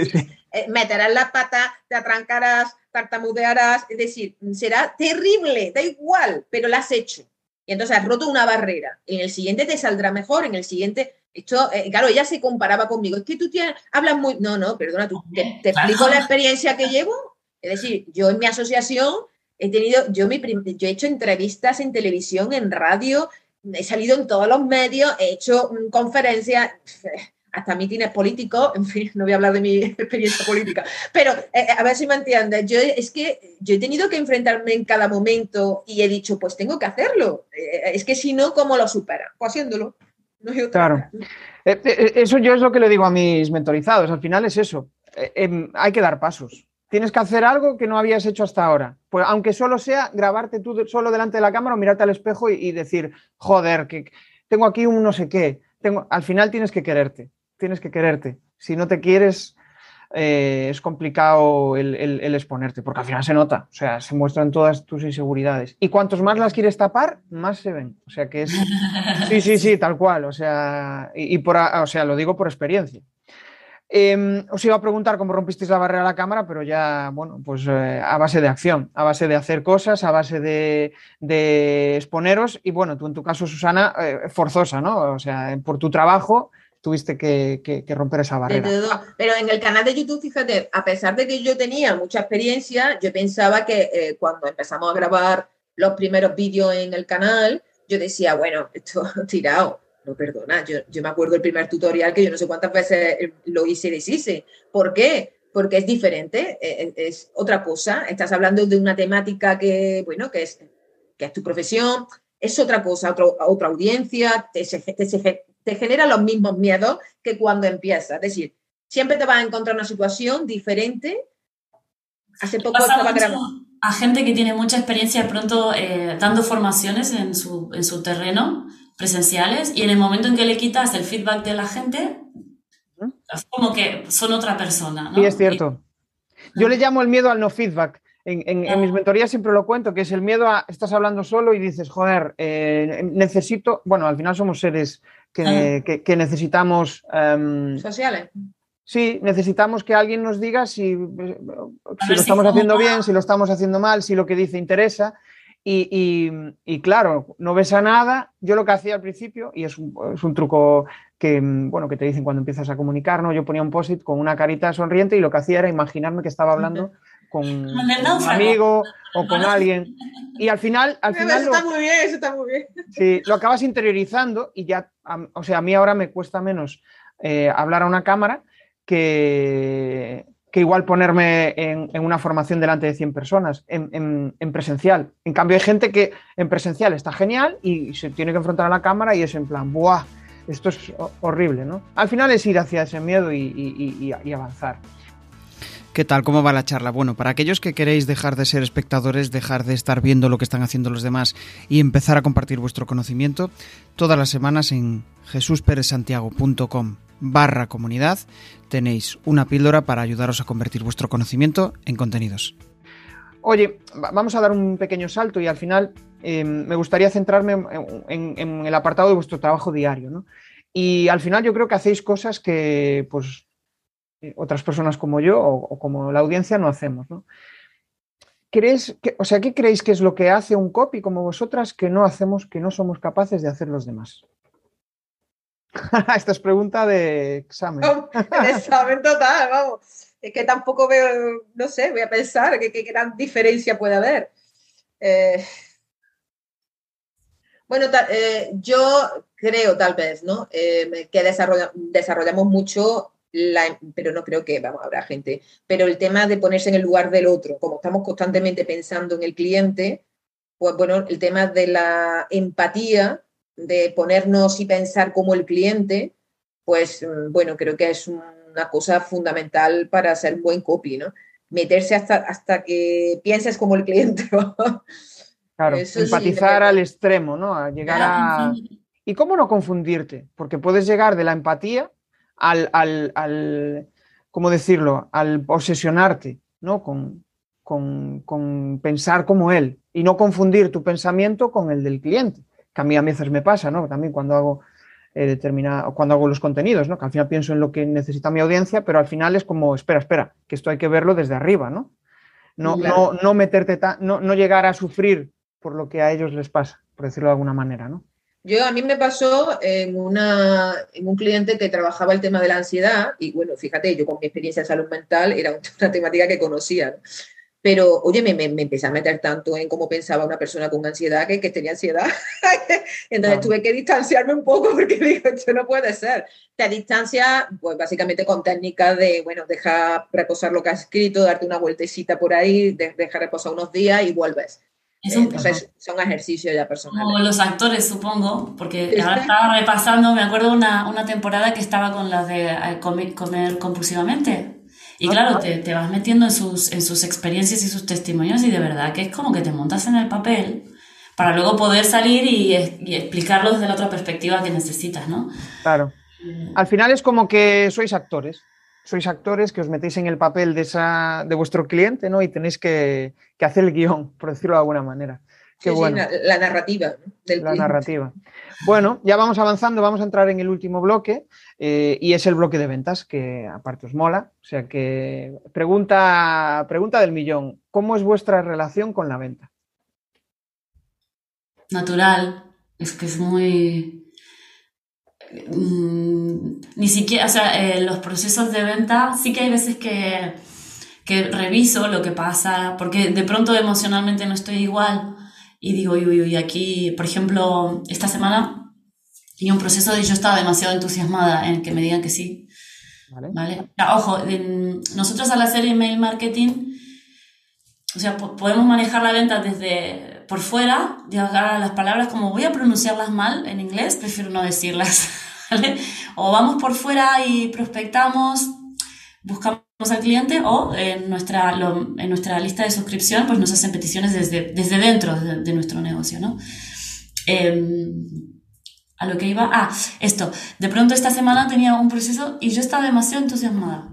eh, meterás la pata, te atrancarás, tartamudearás, es decir, será terrible, da igual, pero lo has hecho. Y entonces has roto una barrera. En el siguiente te saldrá mejor, en el siguiente, esto, eh, claro, ella se comparaba conmigo, es que tú tienes, hablas muy, no, no, perdona, tú, te, explico la experiencia que llevo, es decir, yo en mi asociación He tenido, yo, mi yo he hecho entrevistas en televisión, en radio, he salido en todos los medios, he hecho mm, conferencias, hasta mítines políticos, en fin, no voy a hablar de mi experiencia política, pero eh, eh, a ver si me entiendes, yo es que yo he tenido que enfrentarme en cada momento y he dicho, pues tengo que hacerlo, eh, es que si no, ¿cómo lo supera? Pues haciéndolo. No claro. Eso yo es lo que le digo a mis mentorizados, al final es eso, em, hay que dar pasos tienes que hacer algo que no habías hecho hasta ahora. Pues aunque solo sea grabarte tú solo delante de la cámara o mirarte al espejo y, decir, joder, que tengo aquí un no sé qué. Tengo, al final tienes que quererte, tienes que quererte. Si no te quieres, eh, es complicado el, exponerte, porque al final se nota, o sea, se muestran todas tus inseguridades. Y cuantos más las quieres tapar, más se ven. O sea, que es... Sí, sí, sí, tal cual. O sea, y, por, o sea, lo digo por experiencia. Em, os iba a preguntar cómo rompisteis la barrera a la cámara, pero ya, bueno, pues eh, a base de acción, a base de hacer cosas, a base de, exponeros y bueno, tú en tu caso, Susana, eh, forzosa, ¿no? O sea, por tu trabajo tuviste que, romper esa barrera. Pero en el canal de YouTube, fíjate, a pesar de que yo tenía mucha experiencia, yo pensaba que eh, cuando empezamos a grabar los primeros vídeos en el canal, yo decía, bueno, esto tirado, no, perdona, yo, me acuerdo el primer tutorial que yo no sé cuántas veces eh, lo hice y deshice. ¿Por qué? Porque es diferente, eh, eh, es, otra cosa. Estás hablando de una temática que, bueno, que es, que es tu profesión, es otra cosa, otra audiencia, te, te, genera los mismos miedos que cuando empiezas. Es decir, siempre te vas a encontrar una situación diferente. Hace poco estaba grabando. A gente que tiene mucha experiencia pronto dando formaciones en su, en su terreno presenciales y en el momento en que le quitas el feedback de la gente, es como que son otra persona. ¿no? Sí, es cierto. Yo le llamo el miedo al no feedback. En, mis mentorías siempre lo cuento, que es el miedo a, estás hablando solo y dices, joder, eh, necesito, bueno, al final somos seres que, necesitamos... Em, Sociales. Sí, necesitamos que alguien nos diga si, si lo estamos haciendo bien, si lo estamos haciendo mal, si lo que dice interesa. Y, claro, no ves a nada. Yo lo que hacía al principio, y es un, es un, truco que, bueno, que te dicen cuando empiezas a comunicar, ¿no? Yo ponía un post-it con una carita sonriente y lo que hacía era imaginarme que estaba hablando con un amigo o con alguien. Y al final... Al final eso está muy bien, eso está muy bien. Sí, lo acabas interiorizando y ya, o sea, a mí ahora me cuesta menos eh, hablar a una cámara que, que igual ponerme en, una formación delante de 100 personas en, presencial. En cambio, hay gente que en presencial está genial y se tiene que enfrentar a la cámara y es en plan, ¡buah! Esto es horrible, ¿no? Al final es ir hacia ese miedo y, avanzar. ¿Qué tal? ¿Cómo va la charla? Bueno, para aquellos que queréis dejar de ser espectadores, dejar de estar viendo lo que están haciendo los demás y empezar a compartir vuestro conocimiento, todas las semanas en jesusperezsantiago.com barra comunidad tenéis una píldora para ayudaros a convertir vuestro conocimiento en contenidos. Oye, vamos a dar un pequeño salto y al final em, me gustaría centrarme en, el apartado de vuestro trabajo diario. Y al final yo creo que hacéis cosas que pues, eh, otras personas como yo o, como la audiencia no hacemos. ¿no? ¿Crees o sea, ¿Qué creéis que es lo que hace un copy como vosotras que no hacemos, que no somos capaces de hacer los demás? Esta es pregunta de examen. de examen total, vamos. Es que tampoco veo, no sé, voy a pensar qué, gran diferencia puede haber. Eh, bueno, eh, yo creo tal vez, ¿no? Eh, que desarrollamos mucho, la, pero no creo que, vamos, habrá gente, pero el tema de ponerse en el lugar del otro, como estamos constantemente pensando en el cliente, pues bueno, el tema de la empatía de ponernos y pensar como el cliente, pues mm, bueno, creo que es una cosa fundamental para hacer un buen copy, ¿no? Meterse hasta, hasta que pienses como el cliente. claro, empatizar al extremo, ¿no? A llegar a... ¿Y cómo no confundirte? Porque puedes llegar de la empatía al, al, al ¿cómo decirlo? Al obsesionarte, ¿no? Con, con, con pensar como él y no confundir tu pensamiento con el del cliente que a mí a veces me pasa, ¿no? También cuando hago eh, cuando hago los contenidos, ¿no? Que al final pienso en lo que necesita mi audiencia, pero al final es como, espera, espera, que esto hay que verlo desde arriba, ¿no? No, no, no meterte, no, no llegar a sufrir por lo que a ellos les pasa, por decirlo de alguna manera, ¿no? Yo a mí me pasó en, una, en un cliente que trabajaba el tema de la ansiedad y bueno, fíjate, yo con mi experiencia en salud mental era una temática que conocía. Pero, oye, me, me, empecé a meter tanto en cómo pensaba una persona con ansiedad que, que tenía ansiedad. Entonces tuve que distanciarme un poco porque digo, esto no puede ser. Te distancia, pues básicamente con técnicas de, bueno, deja reposar lo que has escrito, darte una vueltecita por ahí, deja reposar unos días y vuelves. Entonces son ejercicios ya personales. Como los actores, supongo, porque ahora estaba repasando, me acuerdo una, una temporada que estaba con las de eh, comer, comer compulsivamente. Y claro, te, te, vas metiendo en sus, en sus experiencias y sus testimonios y de verdad que es como que te montas en el papel para luego poder salir y, y explicarlo desde la otra perspectiva que necesitas, ¿no? Claro. Al final es como que sois actores. Sois actores que os metéis en el papel de, esa, de vuestro cliente, ¿no? Y tenéis que, que hacer el guion, por decirlo de alguna manera. Qué bueno. la, narrativa. Del la narrativa. Bueno, ya vamos avanzando, vamos a entrar en el último bloque eh, y es el bloque de ventas, que aparte os mola. O sea que pregunta, pregunta del millón, ¿cómo es vuestra relación con la venta? Natural, es que es muy... Mm, ni siquiera, o sea, eh, los procesos de venta sí que hay veces que, que reviso lo que pasa, porque de pronto emocionalmente no estoy igual y digo, uy, uy, uy, aquí, por ejemplo, esta semana tenía un proceso de yo estaba demasiado entusiasmada en que me digan que sí. Vale. ojo, nosotros al hacer email marketing, o sea, podemos manejar la venta desde por fuera, llegar a las palabras como voy a pronunciarlas mal en inglés, prefiero no decirlas. ¿vale? O vamos por fuera y prospectamos, buscamos al cliente o en nuestra, en nuestra lista de suscripción pues nos hacen peticiones desde, desde dentro de, nuestro negocio, ¿no? Em, a lo que iba, ah, esto, de pronto esta semana tenía un proceso y yo estaba demasiado entusiasmada.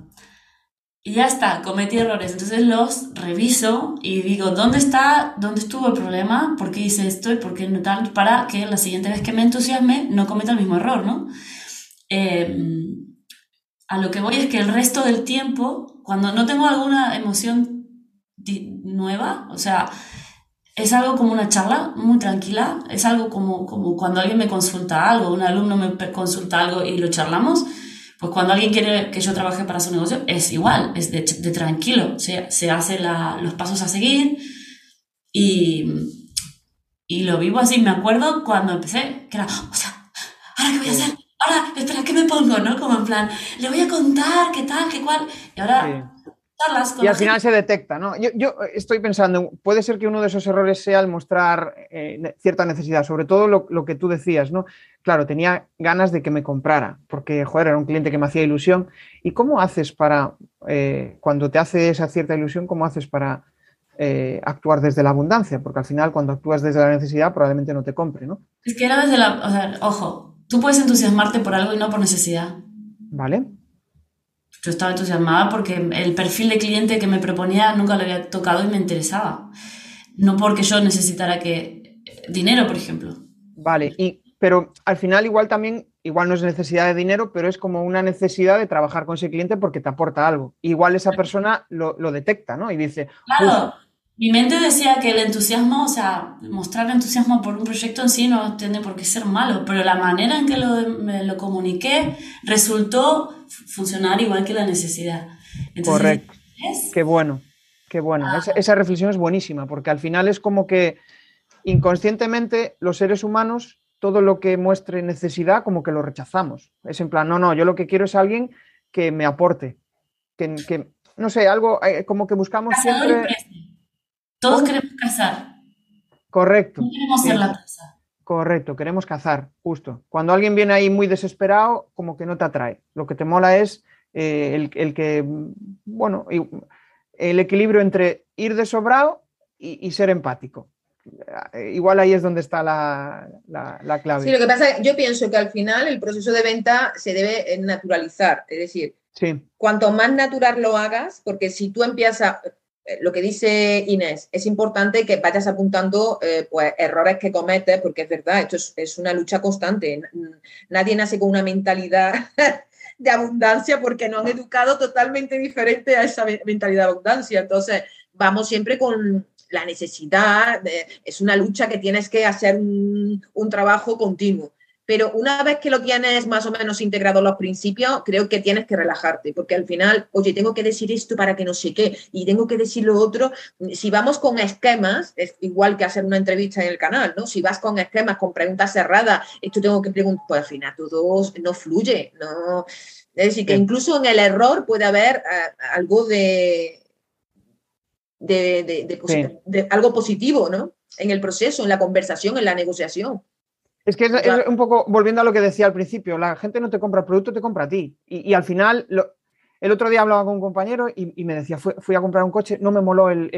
y ya está, cometí errores. Entonces los reviso y digo, ¿dónde está, dónde estuvo el problema? ¿Por qué hice esto y por qué no tal? Para que la siguiente vez que me entusiasme no cometa el mismo error, ¿no? Em, a lo que voy es que el resto del tiempo, cuando no tengo alguna emoción nueva, o sea, es algo como una charla muy tranquila, es algo como, como cuando alguien me consulta algo, un alumno me consulta algo y lo charlamos, pues cuando alguien quiere que yo trabaje para su negocio, es igual, es de, tranquilo, se, se hace los pasos a seguir y, y lo vivo así. Me acuerdo cuando empecé, que era, o sea, ¿ahora qué voy a hacer? Ahora, espera, ¿qué me pongo? ¿No? Como en plan, le voy a contar qué tal, qué cual. Y ahora y al final se detecta, ¿no? Yo, estoy pensando, puede ser que uno de esos errores sea el mostrar eh, cierta necesidad, sobre todo lo, que tú decías, ¿no? Claro, tenía ganas de que me comprara, porque, joder, era un cliente que me hacía ilusión. ¿Y cómo haces para, eh, cuando te hace esa cierta ilusión, cómo haces para eh, actuar desde la abundancia? Porque al final, cuando actúas desde la necesidad, probablemente no te compre, ¿no? Es que era desde la, o sea, ojo, tú puedes entusiasmarte por algo y no por necesidad. Vale yo estaba entusiasmada porque el perfil de cliente que me proponía nunca lo había tocado y me interesaba. No porque yo necesitara que dinero, por ejemplo. Vale, y, pero al final igual también, igual no es necesidad de dinero, pero es como una necesidad de trabajar con ese cliente porque te aporta algo. Igual esa persona lo, detecta, ¿no? Y dice... Claro, mi mente decía que el entusiasmo, o sea, mostrar entusiasmo por un proyecto en sí no tiene por qué ser malo, pero la manera en que lo, me lo comuniqué resultó funcionar igual que la necesidad. Correcto. Qué bueno, qué bueno. Ah. Esa, reflexión es buenísima, porque al final es como que inconscientemente los seres humanos, todo lo que muestre necesidad, como que lo rechazamos. Es en plan, no, no, yo lo que quiero es alguien que me aporte, que, no sé, algo eh, como que buscamos siempre... Todos queremos cazar. Correcto. queremos ser la casa. Correcto, queremos cazar, justo. Cuando alguien viene ahí muy desesperado, como que no te atrae. Lo que te mola es eh, el, que, bueno, el equilibrio entre ir de sobrado y, ser empático. Eh, igual ahí es donde está la, clave. Sí, lo que pasa, yo pienso que al final el proceso de venta se debe naturalizar. Es decir, sí. cuanto más natural lo hagas, porque si tú empiezas, eh, lo que dice Inés, es importante que vayas apuntando eh, pues, errores que cometes, porque es verdad, esto es, una lucha constante. Nadie nace con una mentalidad de abundancia porque no han educado totalmente diferente a esa mentalidad de abundancia. Entonces, vamos siempre con la necesidad, es una lucha que tienes que hacer un trabajo continuo. Pero una vez que lo tienes más o menos integrado los principios, creo que tienes que relajarte, porque al final, oye, tengo que decir esto para que no sé qué, y tengo que decir lo otro. Si vamos con esquemas, es igual que hacer una entrevista en el canal, ¿no? Si vas con esquemas, con preguntas cerradas, esto tengo que preguntar, pues al final todo no fluye, ¿no? Es decir, que incluso en el error puede haber eh, algo de, de algo positivo, ¿no? En el proceso, en la conversación, en la negociación. Es que es, un poco, volviendo a lo que decía al principio, la gente no te compra el producto, te compra a ti. Y, al final, el otro día hablaba con un compañero y, me decía, fui, a comprar un coche, no me moló el,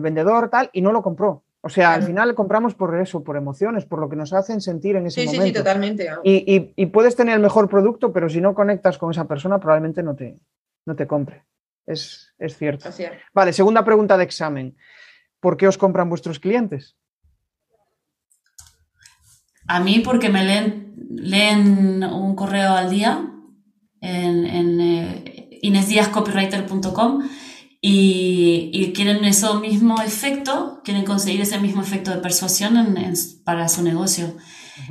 vendedor, tal, y no lo compró. O sea, al final compramos por eso, por emociones, por lo que nos hacen sentir en ese momento. Sí, sí, totalmente. Y, puedes tener el mejor producto, pero si no conectas con esa persona, probablemente no te, no te compre. Es, es cierto. Vale, segunda pregunta de examen. ¿Por qué os compran vuestros clientes? A mí porque me leen, leen un correo al día en, en eh, inesdiascopywriter.com y, y, quieren ese mismo efecto, quieren conseguir ese mismo efecto de persuasión para su negocio.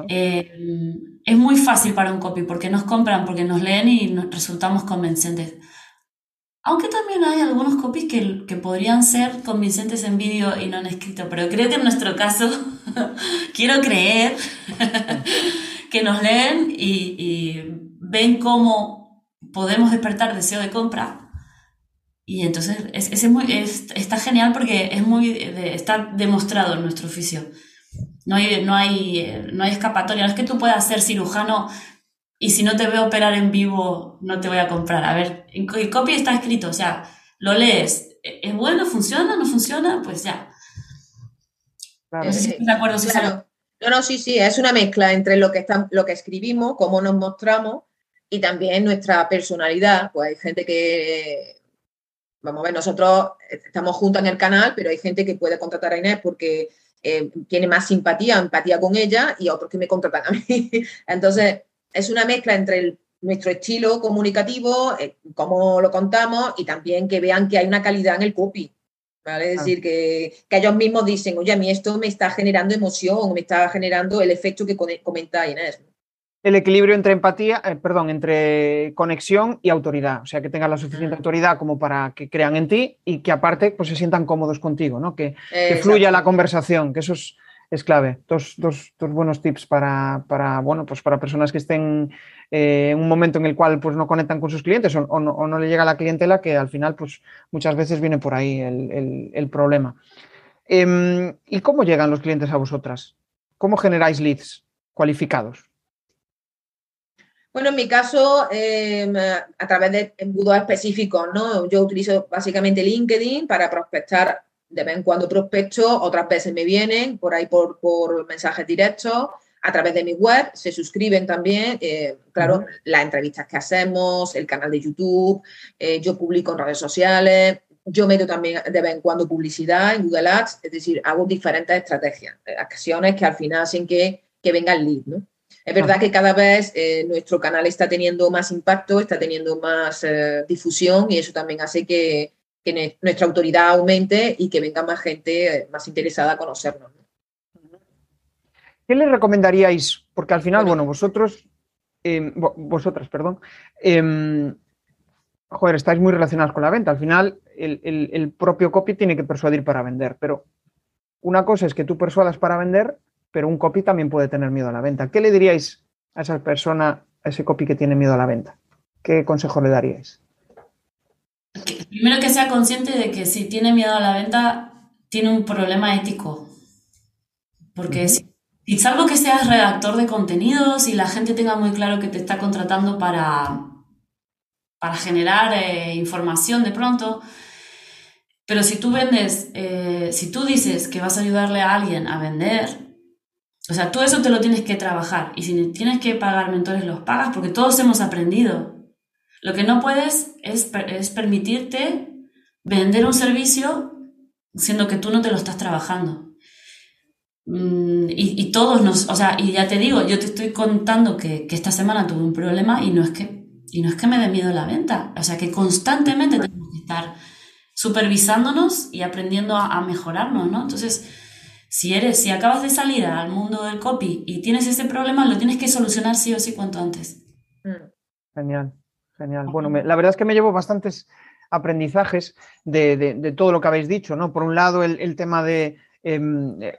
Eh, es muy fácil para un copy porque nos compran, porque nos leen y nos resultamos convincentes. Aunque también hay algunos copies que, que, podrían ser convincentes en vídeo y no en escrito, pero creo que en nuestro caso, quiero creer que nos leen y, y, ven cómo podemos despertar deseo de compra. Y entonces es, es muy, está genial porque es muy, está demostrado en nuestro oficio. No hay, no, hay, no hay escapatoria. No es que tú puedas ser cirujano y si no te veo operar en vivo, no te voy a comprar. A ver, el copy está escrito, o sea, lo lees, ¿es bueno? ¿Funciona? ¿No funciona? Pues ya. No sé si estás de acuerdo, No, no, sí, sí, es una mezcla entre lo que, está, lo que escribimos, cómo nos mostramos y también nuestra personalidad. Pues hay gente que, vamos a ver, nosotros estamos juntos en el canal, pero hay gente que puede contratar a Inés porque eh, tiene más simpatía, empatía con ella y otros que me contratan a mí. Entonces, es una mezcla entre nuestro estilo comunicativo, eh, cómo lo contamos y también que vean que hay una calidad en el copy. ¿Vale? Es decir, que, ellos mismos dicen, oye, a mí esto me está generando emoción, me está generando el efecto que comenta Inés. El equilibrio entre empatía, eh, perdón, entre conexión y autoridad. O sea, que tengan la suficiente autoridad como para que crean en ti y que aparte pues, se sientan cómodos contigo, ¿no? Que, fluya la conversación, que eso es, es clave. Dos, dos, dos, buenos tips para, para, bueno, pues para personas que estén eh, un momento en el cual pues, no conectan con sus clientes o, no, le llega la clientela, que al final pues, muchas veces viene por ahí el, problema. Em, ¿Y cómo llegan los clientes a vosotras? ¿Cómo generáis leads cualificados? Bueno, en mi caso, em, a través de embudos específicos, ¿no? Yo utilizo básicamente LinkedIn para prospectar de vez en cuando prospecto, otras veces me vienen por ahí por, por mensajes directos, a través de mi web, se suscriben también, eh, claro, las entrevistas que hacemos, el canal de YouTube, eh, yo publico en redes sociales, yo meto también de vez en cuando publicidad en Google Ads, es decir, hago diferentes estrategias, eh, acciones que al final hacen que, que venga el lead, ¿no? Es verdad que cada vez nuestro canal está teniendo más impacto, está teniendo más difusión y eso también hace que, que nuestra autoridad aumente y que venga más gente eh, más interesada a conocernos. ¿Qué le recomendaríais? Porque al final, bueno, vosotros, em, vosotras, perdón, em, joder, estáis muy relacionados con la venta. Al final, el, propio copy tiene que persuadir para vender, pero una cosa es que tú persuadas para vender, pero un copy también puede tener miedo a la venta. ¿Qué le diríais a esa persona, a ese copy que tiene miedo a la venta? ¿Qué consejo le daríais? primero que sea consciente de que si tiene miedo a la venta, tiene un problema ético. Porque si, salvo que seas redactor de contenidos y la gente tenga muy claro que te está contratando para, para generar eh, información de pronto, pero si tú vendes, eh, si tú dices que vas a ayudarle a alguien a vender, o sea, todo eso te lo tienes que trabajar. Y si tienes que pagar mentores, los pagas, porque todos hemos aprendido. Lo que no puedes es, permitirte vender un servicio siendo que tú no te lo estás trabajando. Mm, y, todos nos, o sea, y ya te digo, yo te estoy contando que, esta semana tuve un problema y no es que, y no es que me dé miedo la venta. O sea, que constantemente tenemos que estar supervisándonos y aprendiendo a, mejorarnos, ¿no? Entonces, si eres, si acabas de salir al mundo del copy y tienes ese problema, lo tienes que solucionar sí o sí cuanto antes. Mm. Genial. Genial. Bueno, la verdad es que me llevo bastantes aprendizajes de, todo lo que habéis dicho, ¿no? Por un lado, el, tema de em, eh,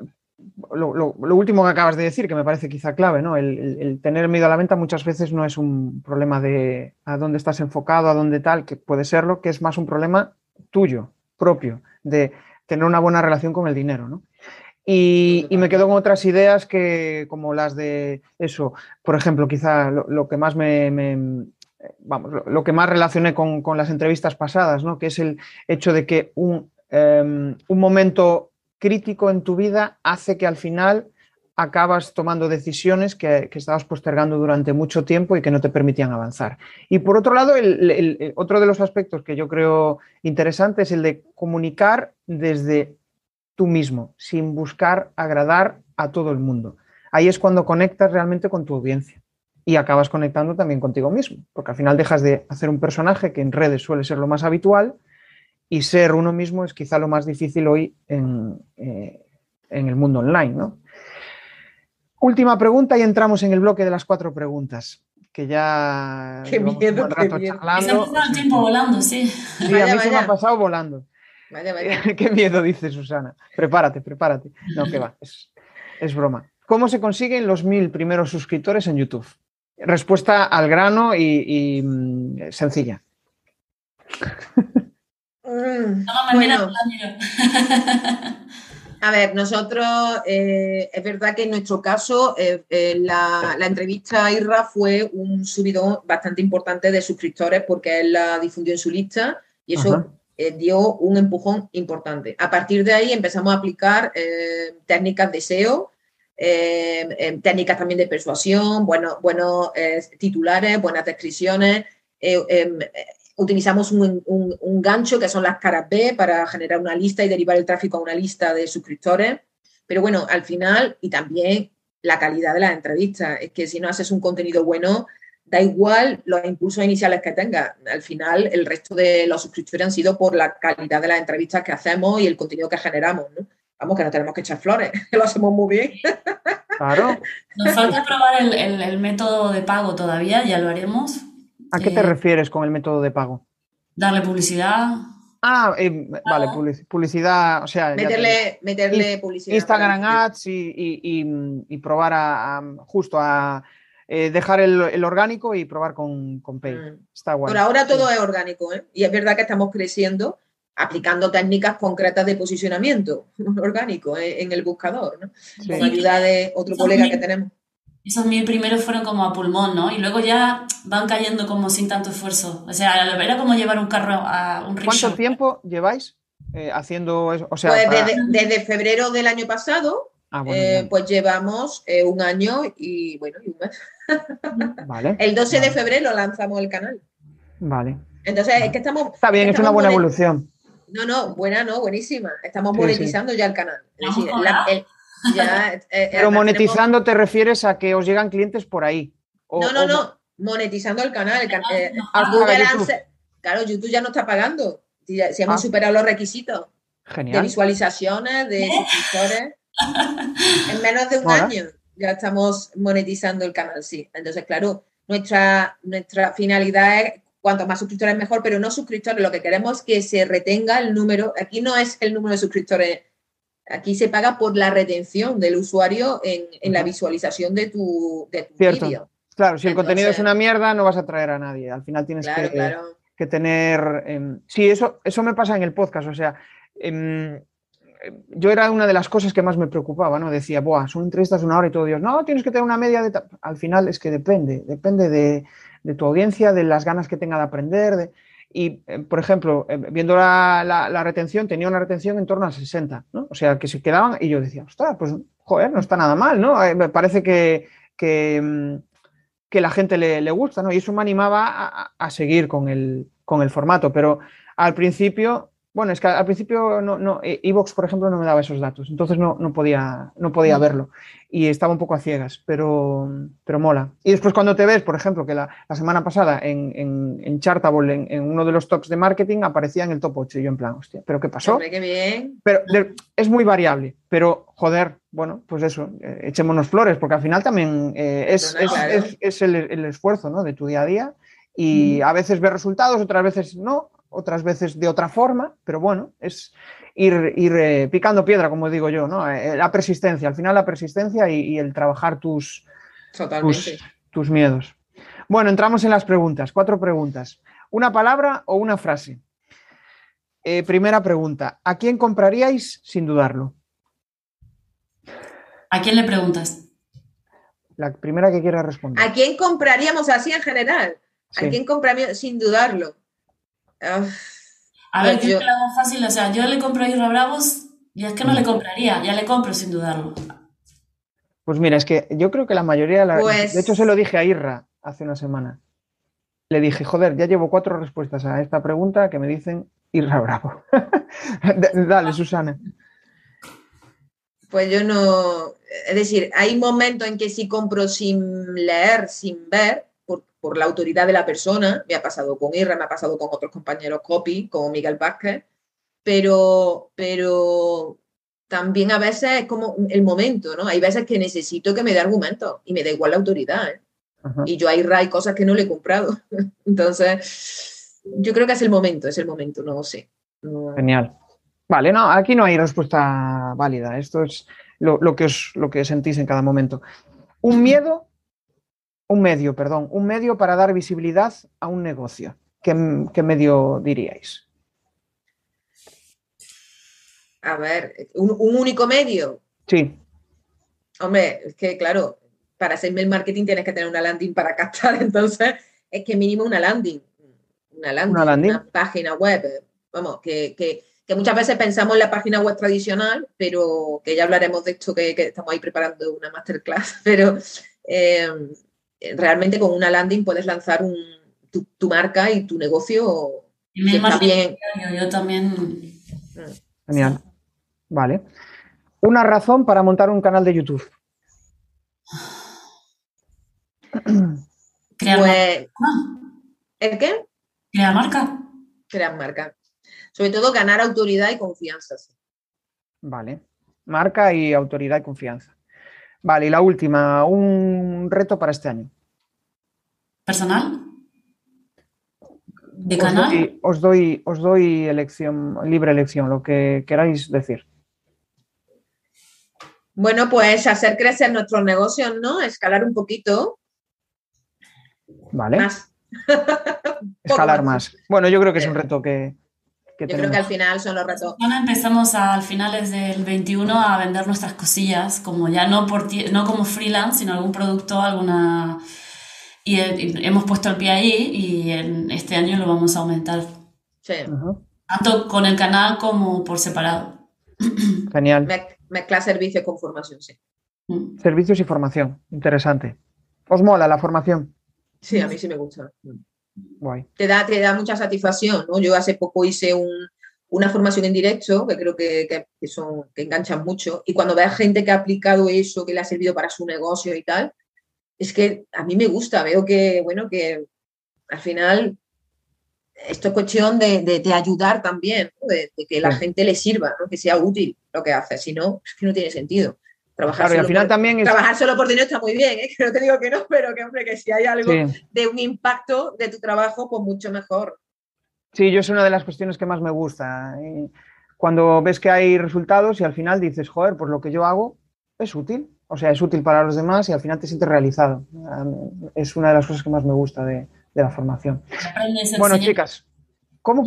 lo, último que acabas de decir, que me parece quizá clave, ¿no? El, tener miedo a la venta muchas veces no es un problema de a dónde estás enfocado, a dónde tal, que puede serlo, que es más un problema tuyo, propio, de tener una buena relación con el dinero, ¿no? Y, me quedo con otras ideas que, como las de eso, por ejemplo, quizá lo, que más me, vamos, lo, que más relacioné con, las entrevistas pasadas, ¿no? que es el hecho de que un, em, un, momento crítico en tu vida hace que al final acabas tomando decisiones que, estabas postergando durante mucho tiempo y que no te permitían avanzar. Y por otro lado, el, otro de los aspectos que yo creo interesante es el de comunicar desde tú mismo, sin buscar agradar a todo el mundo. Ahí es cuando conectas realmente con tu audiencia y acabas conectando también contigo mismo, porque al final dejas de hacer un personaje que en redes suele ser lo más habitual y ser uno mismo es quizá lo más difícil hoy en, eh, el mundo online. ¿no? Última pregunta y entramos en el bloque de las cuatro preguntas, que ya... Qué miedo, qué miedo. el tiempo volando, sí. Sí, a mí se me ha pasado volando. Vaya, vaya. qué miedo, dice Susana. Prepárate, prepárate. No, que va, es, es broma. ¿Cómo se consiguen los mil primeros suscriptores en YouTube? Respuesta al grano y, mm, sencilla. Mm, a ver, nosotros, eh, es verdad que en nuestro caso, eh, eh, la, entrevista a Irra fue un subidón bastante importante de suscriptores porque él la difundió en su lista y eso dio un empujón importante. A partir de ahí empezamos a aplicar técnicas de SEO em, técnicas también de persuasión, bueno, buenos titulares, buenas descripciones. Utilizamos un, un, gancho que son las caras B para generar una lista y derivar el tráfico a una lista de suscriptores. Pero bueno, al final, y también la calidad de las entrevistas, es que si no haces un contenido bueno, da igual los impulsos iniciales que tengas. Al final, el resto de los suscriptores han sido por la calidad de las entrevistas que hacemos y el contenido que generamos. ¿no? Vamos, que no tenemos que echar flores, que lo hacemos muy bien. Claro. Nos falta probar el, el método de pago todavía, ya lo haremos. ¿A qué te eh, refieres con el método de pago? Darle publicidad. Ah, eh, vale, publicidad, o sea... Meterle, meterle publicidad. Instagram Ads y, probar a, justo a eh, dejar el, orgánico y probar con, con Pay. Mm. Está guay. Por ahora todo es orgánico, ¿eh? Y es verdad que estamos creciendo aplicando técnicas concretas de posicionamiento orgánico en el buscador, ¿no? Con ayuda de otro colega que tenemos. Esos mil primeros fueron como a pulmón, ¿no? Y luego ya van cayendo como sin tanto esfuerzo. O sea, era como llevar un carro a un rickshaw. ¿Cuánto tiempo lleváis eh, haciendo eso? O sea, pues desde, febrero del año pasado, ah, eh, pues llevamos eh, un año y bueno, y un mes. Vale. El 12 de febrero lanzamos el canal. Vale. Entonces, es que estamos. Está bien, es una buena evolución. No, no, buena, no, buenísima. Estamos monetizando ya el canal. Es decir, el, eh, eh, Pero monetizando te refieres a que os llegan clientes por ahí. no, no, no. Monetizando el canal. Eh, claro, YouTube ya no está pagando. Si, hemos ah. superado los requisitos de visualizaciones, de suscriptores, en menos de un año ya estamos monetizando el canal, sí. Entonces, claro, nuestra, nuestra finalidad es cuanto más suscriptores mejor, pero no suscriptores. Lo que queremos es que se retenga el número. Aquí no es el número de suscriptores Aquí se paga por la retención del usuario en, la visualización de tu, de vídeo. Claro, si el contenido es una mierda, no vas a traer a nadie. Al final tienes que, tener. Em, sí, eso, eso me pasa en el podcast. O sea, em, yo era una de las cosas que más me preocupaba, ¿no? Decía, Buah, son entrevistas de una hora y todo Dios, no, tienes que tener una media de. Al final es que depende, depende de, de tu audiencia, de las ganas que tenga de aprender. De... Y, eh, por ejemplo, eh, viendo la, retención, tenía una retención en torno a 60, ¿no? O sea, que se quedaban y yo decía, ostras, pues, joder, no está nada mal, ¿no? Eh, me parece que, que, mm, la gente le, gusta, ¿no? Y eso me animaba a, seguir con el, con el formato, pero al principio bueno, es que al principio no, no, Evox, por ejemplo, no me daba esos datos, entonces no, no podía, no podía mm. verlo y estaba un poco a ciegas, pero, pero mola. Y después cuando te ves, por ejemplo, que la, semana pasada en, en, en Chartable, en, uno de los tops de marketing, aparecía en el top 8 y yo en plan, hostia, ¿pero qué pasó? Hombre, qué bien. Pero es muy variable, pero joder, bueno, pues eso, eh, echémonos flores, porque al final también eh, es, es, es, el, el, esfuerzo ¿no? de tu día a día y mm. a veces ves resultados, otras veces no, otras veces de otra forma, pero bueno, es ir, ir eh, picando piedra, como digo yo, ¿no? Eh, la persistencia, al final la persistencia y, el trabajar tus, tus, miedos. Bueno, entramos en las preguntas, cuatro preguntas. ¿Una palabra o una frase? Eh, primera pregunta, ¿a quién compraríais sin dudarlo? ¿A quién le preguntas? La primera que quiera responder. ¿A quién compraríamos así en general? ¿A quién compraríamos sin dudarlo? A ver, yo, te lo hago fácil, o sea, yo le compro a Irra Bravos y es que no le compraría, ya le compro sin dudarlo. Pues mira, es que yo creo que la mayoría, de la... de hecho pues se lo dije a Irra hace una semana. Le dije, joder, ya llevo cuatro respuestas a esta pregunta que me dicen Irra Bravo. Dale, Susana. Pues yo no, es decir, hay momentos en que sí compro sin leer, sin ver, por la autoridad de la persona, me ha pasado con Irra, me ha pasado con otros compañeros copy, como Miguel Vázquez, pero, pero también a veces es como el momento, ¿no? Hay veces que necesito que me dé argumentos y me da igual la autoridad, ¿eh? Y yo a Irra hay cosas que no le he comprado. Entonces, yo creo que es el momento, es el momento, no sé. Genial. Vale, no, aquí no hay respuesta válida. Esto es lo, lo, que os, lo que sentís en cada momento. Un miedo un medio, perdón, un medio para dar visibilidad a un negocio. ¿Qué, medio diríais? A ver, ¿un, único medio? Sí. Hombre, es que claro, para hacer mail marketing tienes que tener una landing para captar, entonces es que mínimo una landing. Una landing, una, página web, vamos, que, que muchas veces pensamos en la página web tradicional, pero que ya hablaremos de esto, que, estamos ahí preparando una masterclass, pero eh, realmente con una landing puedes lanzar tu, marca y tu negocio. Y está bien. Yo también. Mm. Genial. Vale. Una razón para montar un canal de YouTube. Crear pues, ¿El qué? Crear marca. Crear marca. Sobre todo ganar autoridad y confianza. Vale. Marca y autoridad y confianza. Vale, y la última, un reto para este año. ¿Personal? ¿De canal? os, doy, os doy elección, libre elección, lo que queráis decir. Bueno, pues hacer crecer nuestros negocios, ¿no? Escalar un poquito. Vale. Más. Escalar más. Bueno, yo creo que es un reto que, yo creo que al final son los retos. Bueno, empezamos al finales del 21 a vender nuestras cosillas, como ya no, por no como freelance, sino algún producto, alguna... Y, hemos puesto el pie ahí y en este año lo vamos a aumentar. Sí. Tanto con el canal como por separado. Genial. mezclar servicios con formación, sí. Mm. Servicios y formación, interesante. ¿Os mola la formación? Sí, a mí sí me gusta. Te da, te da mucha satisfacción, ¿no? Yo hace poco hice una formación en directo, que creo que, son, que enganchan mucho, y cuando ves gente que ha aplicado eso, que le ha servido para su negocio y tal, es que a mí me gusta, veo que, bueno, que al final esto es cuestión de, ayudar también, de, que la gente le sirva, que sea útil lo que hace, si no, es que no tiene sentido. Trabajar, solo, final por, también trabajar solo por dinero está muy bien, ¿eh? que no te digo que no, pero que, hombre, que si hay algo de un impacto de tu trabajo, pues mucho mejor. Sí, yo es una de las cuestiones que más me gusta. Cuando ves que hay resultados y al final dices, joder, pues lo que yo hago es útil. O sea, es útil para los demás y al final te sientes realizado. Es una de las cosas que más me gusta de, la formación. bueno, chicas, ¿cómo?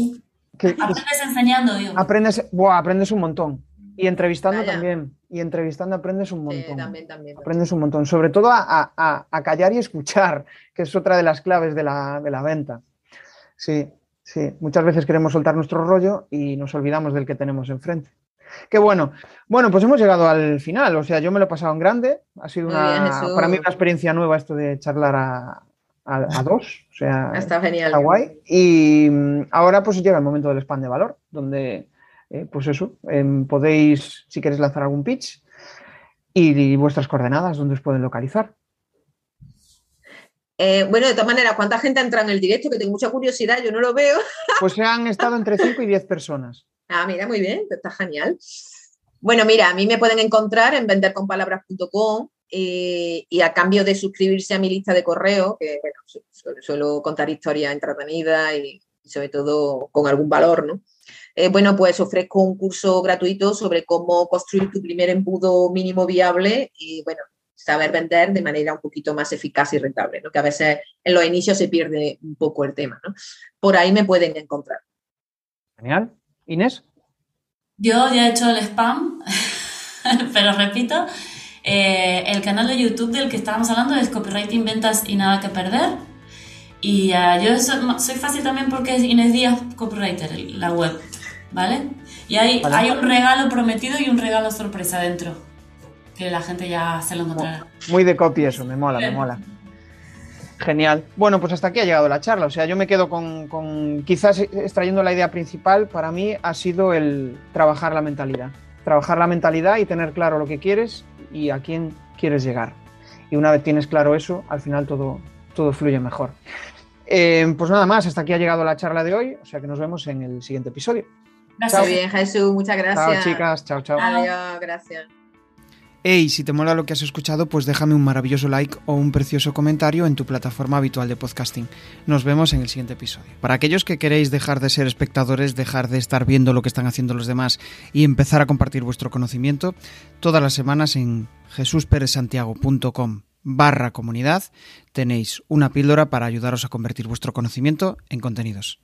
aprendes enseñando, digo. Aprendes, aprendes un montón. Y entrevistando también. Y entrevistando aprendes un montón. también, también, Aprendes un montón. Sobre todo a, callar y escuchar, que es otra de las claves de la, venta. Sí, sí. Muchas veces queremos soltar nuestro rollo y nos olvidamos del que tenemos enfrente. Qué bueno. Bueno, pues hemos llegado al final. O sea, yo me lo he pasado en grande. Ha sido una, para mí una experiencia nueva esto de charlar a, dos. O sea, está genial. Está guay. Y mm, ahora pues llega el momento del spam de valor, donde eh, pues eso, em, podéis, si queréis lanzar algún pitch, y, vuestras coordenadas, donde os pueden localizar. Eh, bueno, de todas maneras, ¿cuánta gente entra en el directo? Que tengo mucha curiosidad, yo no lo veo. Pues se han estado entre 5 y 10 personas. Ah, mira, muy bien, está genial. Bueno, mira, a mí me pueden encontrar en venderconpalabras.com eh, y a cambio de suscribirse a mi lista de correo, que bueno, suelo contar historias entretenidas y sobre todo con algún valor, ¿no? Eh, bueno, pues ofrezco un curso gratuito sobre cómo construir tu primer embudo mínimo viable y, bueno, saber vender de manera un poquito más eficaz y rentable, ¿no? que a veces en los inicios se pierde un poco el tema. ¿no? Por ahí me pueden encontrar. Genial. Inés. Yo ya he hecho el spam, pero repito, eh, el canal de YouTube del que estábamos hablando es Copywriting, Ventas y Nada que Perder. Y uh, yo soy, fácil también porque es Inés Díaz Copywriter, la web. ¿Vale? Y hay, hay un regalo prometido y un regalo sorpresa dentro, que la gente ya se lo encontrará. Muy de copia eso, me mola, me mola. Genial. Bueno, pues hasta aquí ha llegado la charla. O sea, yo me quedo con, con, quizás extrayendo la idea principal, para mí ha sido el trabajar la mentalidad. Trabajar la mentalidad y tener claro lo que quieres y a quién quieres llegar. Y una vez tienes claro eso, al final todo, todo fluye mejor. Eh, pues nada más, hasta aquí ha llegado la charla de hoy, o sea que nos vemos en el siguiente episodio. Gracias. bien, Jesús. Muchas gracias. Chao, chicas. Chao, chao. Adiós, gracias. Hey, si te mola lo que has escuchado, pues déjame un maravilloso like o un precioso comentario en tu plataforma habitual de podcasting. Nos vemos en el siguiente episodio. Para aquellos que queréis dejar de ser espectadores, dejar de estar viendo lo que están haciendo los demás y empezar a compartir vuestro conocimiento, todas las semanas en jesusperezsantiago.com barra comunidad tenéis una píldora para ayudaros a convertir vuestro conocimiento en contenidos.